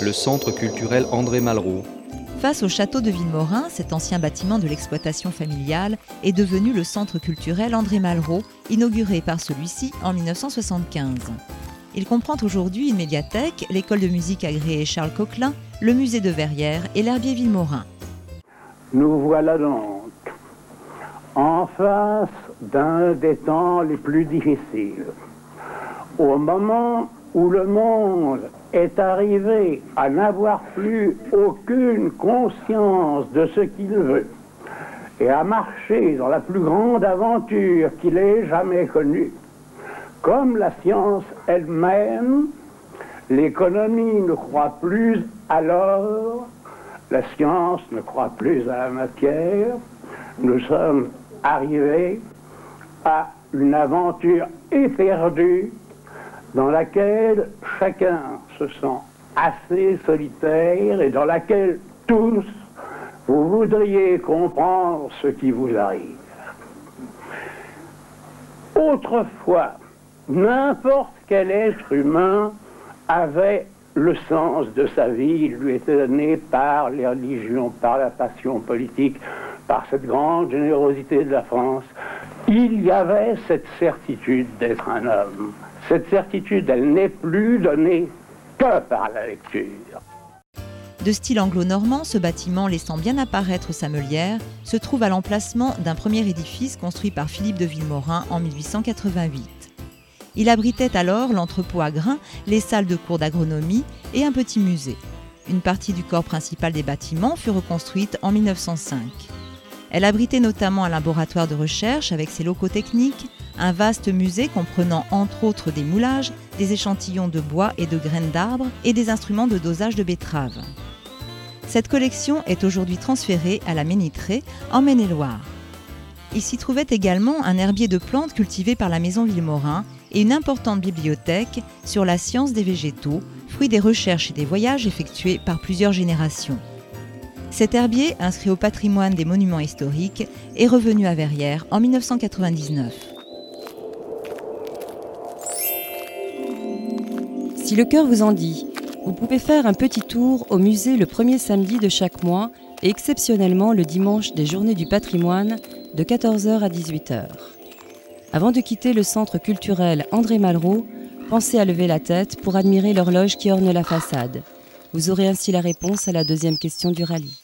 le centre culturel André Malraux. Face au château de Villemorin, cet ancien bâtiment de l'exploitation familiale est devenu le centre culturel André Malraux, inauguré par celui-ci en 1975. Il comprend aujourd'hui une médiathèque, l'école de musique agréée Charles Coquelin, le musée de Verrières et l'herbier Villemorin. Nous voilà donc en face d'un des temps les plus difficiles. Au moment où le monde est arrivé à n'avoir plus aucune conscience de ce qu'il veut et à marcher dans la plus grande aventure qu'il ait jamais connue, comme la science elle-même, l'économie ne croit plus à l'or, la science ne croit plus à la matière, nous sommes arrivés à une aventure éperdue dans laquelle chacun se sent assez solitaire et dans laquelle tous vous voudriez comprendre ce qui vous arrive. Autrefois, n'importe quel être humain avait le sens de sa vie, il lui était donné par les religions, par la passion politique, par cette grande générosité de la France. Il y avait cette certitude d'être un homme. Cette certitude, elle n'est plus donnée que par la lecture. De style anglo-normand, ce bâtiment laissant bien apparaître sa meulière se trouve à l'emplacement d'un premier édifice construit par Philippe de Villemorin en 1888. Il abritait alors l'entrepôt à grains, les salles de cours d'agronomie et un petit musée. Une partie du corps principal des bâtiments fut reconstruite en 1905. Elle abritait notamment un laboratoire de recherche avec ses locaux techniques, un vaste musée comprenant entre autres des moulages, des échantillons de bois et de graines d'arbres et des instruments de dosage de betteraves. Cette collection est aujourd'hui transférée à la Ménitrée, en Maine-et-Loire. Il s'y trouvait également un herbier de plantes cultivé par la maison Villemorin et une importante bibliothèque sur la science des végétaux, fruit des recherches et des voyages effectués par plusieurs générations. Cet herbier, inscrit au patrimoine des monuments historiques, est revenu à Verrières en 1999. Si le cœur vous en dit, vous pouvez faire un petit tour au musée le premier samedi de chaque mois et exceptionnellement le dimanche des Journées du patrimoine de 14h à 18h. Avant de quitter le centre culturel André Malraux, pensez à lever la tête pour admirer l'horloge qui orne la façade. Vous aurez ainsi la réponse à la deuxième question du rallye.